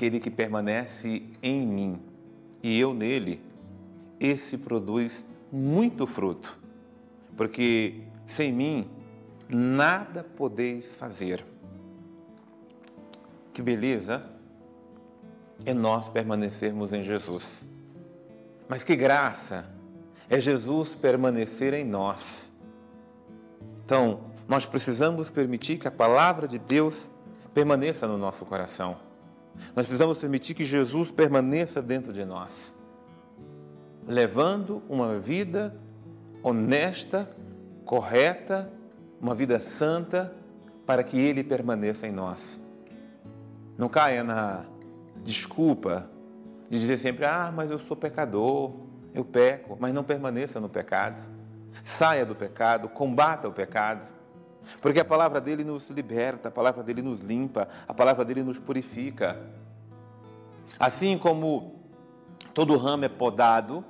Aquele que permanece em mim e eu nele, esse produz muito fruto, porque sem mim nada podeis fazer. Que beleza é nós permanecermos em Jesus. Mas que graça é Jesus permanecer em nós. Então, nós precisamos permitir que a palavra de Deus permaneça no nosso coração. Nós precisamos permitir que Jesus permaneça dentro de nós, levando uma vida honesta, correta, uma vida santa, para que Ele permaneça em nós. Não caia na desculpa de dizer sempre: ah, mas eu sou pecador, eu peco, mas não permaneça no pecado. Saia do pecado, combata o pecado. Porque a palavra dele nos liberta, a palavra dele nos limpa, a palavra dele nos purifica. Assim como todo ramo é podado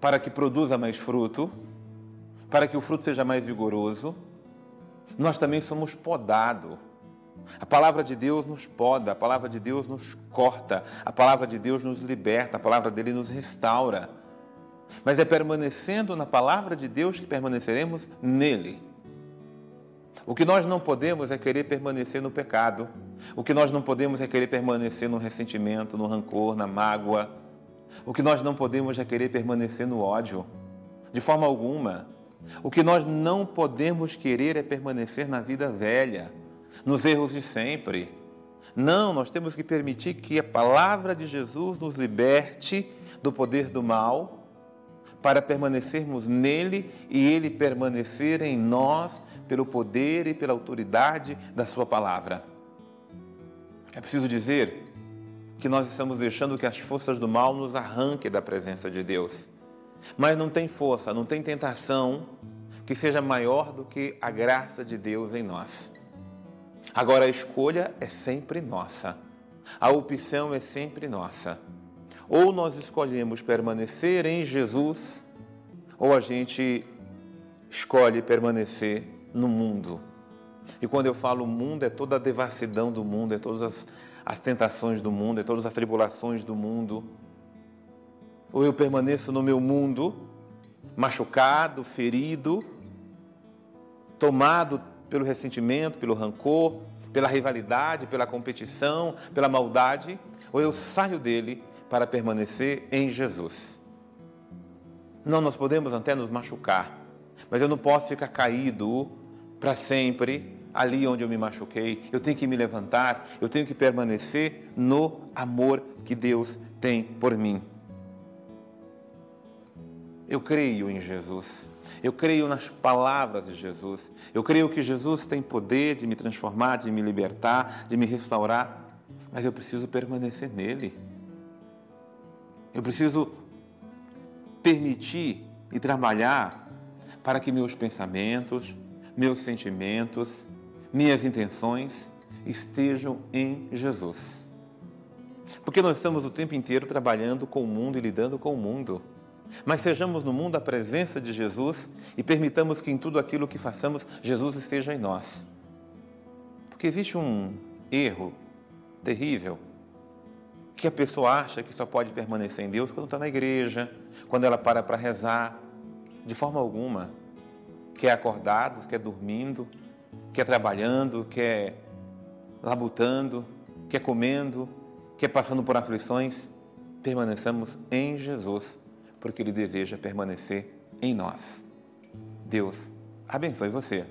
para que produza mais fruto, para que o fruto seja mais vigoroso, nós também somos podados a palavra de Deus nos poda, a palavra de Deus nos corta, a palavra de Deus nos liberta, a palavra dele nos restaura. Mas é permanecendo na palavra de Deus que permaneceremos nele. O que nós não podemos é querer permanecer no pecado. O que nós não podemos é querer permanecer no ressentimento, no rancor, na mágoa. O que nós não podemos é querer permanecer no ódio. De forma alguma. O que nós não podemos querer é permanecer na vida velha nos erros de sempre. Não, nós temos que permitir que a palavra de Jesus nos liberte do poder do mal, para permanecermos nele e ele permanecer em nós pelo poder e pela autoridade da Sua palavra. É preciso dizer que nós estamos deixando que as forças do mal nos arranquem da presença de Deus. Mas não tem força, não tem tentação que seja maior do que a graça de Deus em nós. Agora a escolha é sempre nossa. A opção é sempre nossa. Ou nós escolhemos permanecer em Jesus, ou a gente escolhe permanecer no mundo. E quando eu falo mundo, é toda a devassidão do mundo, é todas as, as tentações do mundo, é todas as tribulações do mundo. Ou eu permaneço no meu mundo, machucado, ferido, tomado pelo ressentimento, pelo rancor, pela rivalidade, pela competição, pela maldade, ou eu saio dele para permanecer em Jesus. Não, nós podemos até nos machucar, mas eu não posso ficar caído para sempre ali onde eu me machuquei. Eu tenho que me levantar, eu tenho que permanecer no amor que Deus tem por mim. Eu creio em Jesus. Eu creio nas palavras de Jesus. Eu creio que Jesus tem poder de me transformar, de me libertar, de me restaurar, mas eu preciso permanecer nele. Eu preciso permitir e trabalhar para que meus pensamentos, meus sentimentos, minhas intenções estejam em Jesus. Porque nós estamos o tempo inteiro trabalhando com o mundo e lidando com o mundo. Mas sejamos no mundo a presença de Jesus e permitamos que em tudo aquilo que façamos, Jesus esteja em nós. Porque existe um erro terrível que a pessoa acha que só pode permanecer em Deus quando está na igreja, quando ela para para rezar. De forma alguma. Quer acordado, quer dormindo, quer trabalhando, quer labutando, quer comendo, quer passando por aflições. Permaneçamos em Jesus porque Ele deseja permanecer em nós. Deus abençoe você.